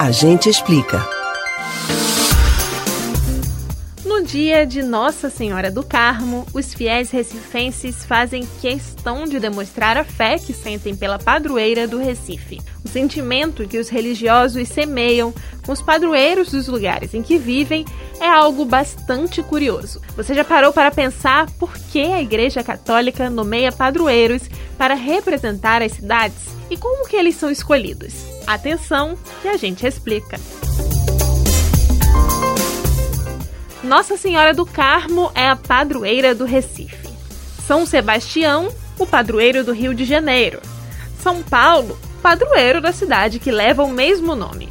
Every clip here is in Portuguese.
A gente explica. No dia de Nossa Senhora do Carmo, os fiéis recifenses fazem questão de demonstrar a fé que sentem pela padroeira do Recife. O sentimento que os religiosos semeiam com os padroeiros dos lugares em que vivem é algo bastante curioso. Você já parou para pensar por que a Igreja Católica nomeia padroeiros para representar as cidades e como que eles são escolhidos? Atenção, que a gente explica. Nossa Senhora do Carmo é a padroeira do Recife. São Sebastião, o padroeiro do Rio de Janeiro. São Paulo, padroeiro da cidade que leva o mesmo nome.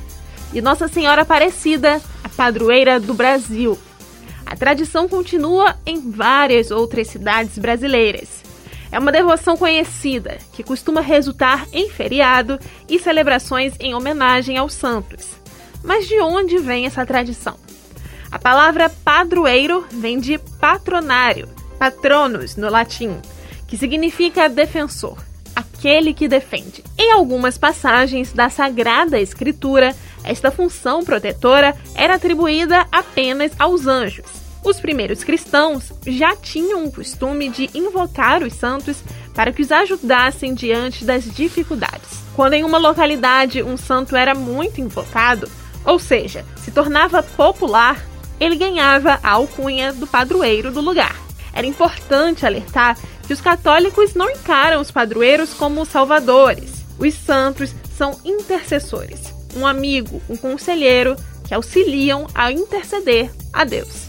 E Nossa Senhora Aparecida, a padroeira do Brasil. A tradição continua em várias outras cidades brasileiras. É uma devoção conhecida que costuma resultar em feriado e celebrações em homenagem aos santos. Mas de onde vem essa tradição? A palavra padroeiro vem de patronário, patronus no latim, que significa defensor, aquele que defende. Em algumas passagens da Sagrada Escritura, esta função protetora era atribuída apenas aos anjos. Os primeiros cristãos já tinham o costume de invocar os santos para que os ajudassem diante das dificuldades. Quando em uma localidade um santo era muito invocado, ou seja, se tornava popular, ele ganhava a alcunha do padroeiro do lugar. Era importante alertar que os católicos não encaram os padroeiros como salvadores. Os santos são intercessores, um amigo, um conselheiro que auxiliam a interceder a Deus.